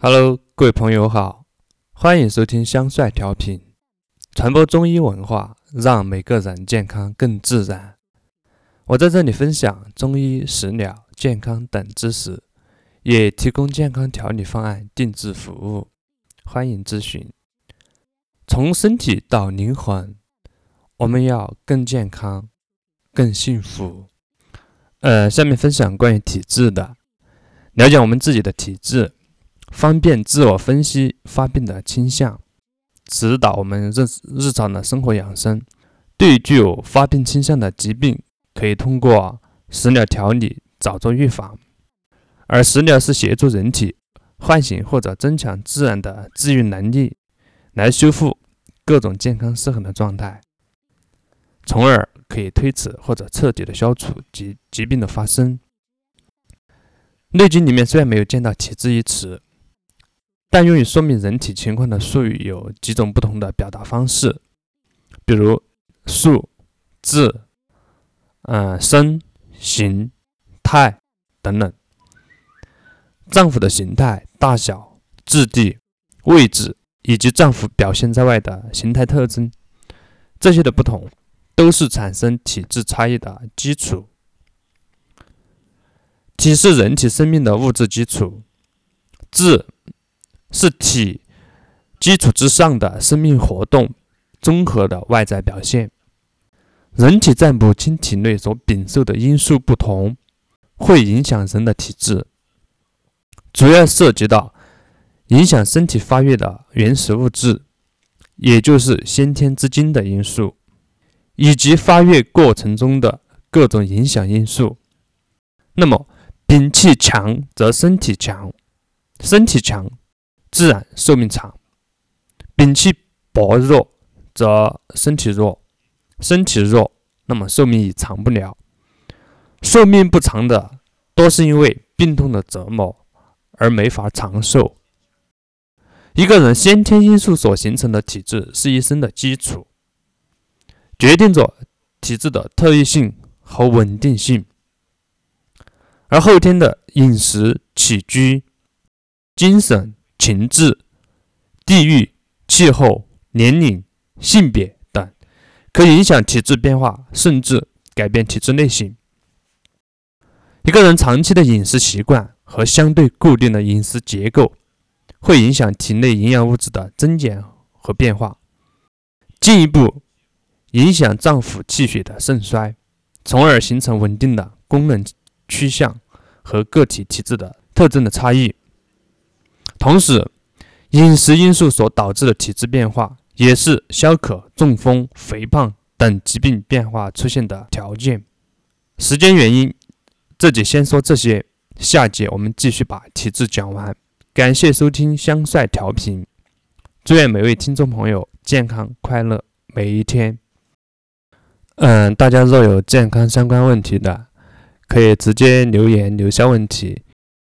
Hello，各位朋友好，欢迎收听香帅调频，传播中医文化，让每个人健康更自然。我在这里分享中医食疗、健康等知识，也提供健康调理方案定制服务，欢迎咨询。从身体到灵魂，我们要更健康、更幸福。呃，下面分享关于体质的，了解我们自己的体质。方便自我分析发病的倾向，指导我们日日常的生活养生。对于具有发病倾向的疾病，可以通过食疗调理早做预防。而食疗是协助人体唤醒或者增强自然的治愈能力，来修复各种健康失衡的状态，从而可以推迟或者彻底的消除疾疾病的发生。《内经》里面虽然没有见到“体质”一词。但用于说明人体情况的术语有几种不同的表达方式，比如数、质、嗯、身、形、态等等。脏腑的形态、大小、质地、位置以及脏腑表现在外的形态特征，这些的不同，都是产生体质差异的基础。体是人体生命的物质基础，质。是体基础之上的生命活动综合的外在表现。人体在母亲体内所禀受的因素不同，会影响人的体质。主要涉及到影响身体发育的原始物质，也就是先天之精的因素，以及发育过程中的各种影响因素。那么，禀气强则身体强，身体强。自然寿命长，禀气薄弱则身体弱，身体弱，那么寿命也长不了。寿命不长的，多是因为病痛的折磨而没法长寿。一个人先天因素所形成的体质是一生的基础，决定着体质的特异性和稳定性，而后天的饮食起居、精神。情志、地域、气候、年龄、性别等，可以影响体质变化，甚至改变体质类型。一个人长期的饮食习惯和相对固定的饮食结构，会影响体内营养物质的增减和变化，进一步影响脏腑气血的盛衰，从而形成稳定的功能趋向和个体体质的特征的差异。同时，饮食因素所导致的体质变化，也是消渴、中风、肥胖等疾病变化出现的条件。时间原因，这节先说这些，下节我们继续把体质讲完。感谢收听香帅调频，祝愿每位听众朋友健康快乐每一天。嗯，大家若有健康相关问题的，可以直接留言留下问题。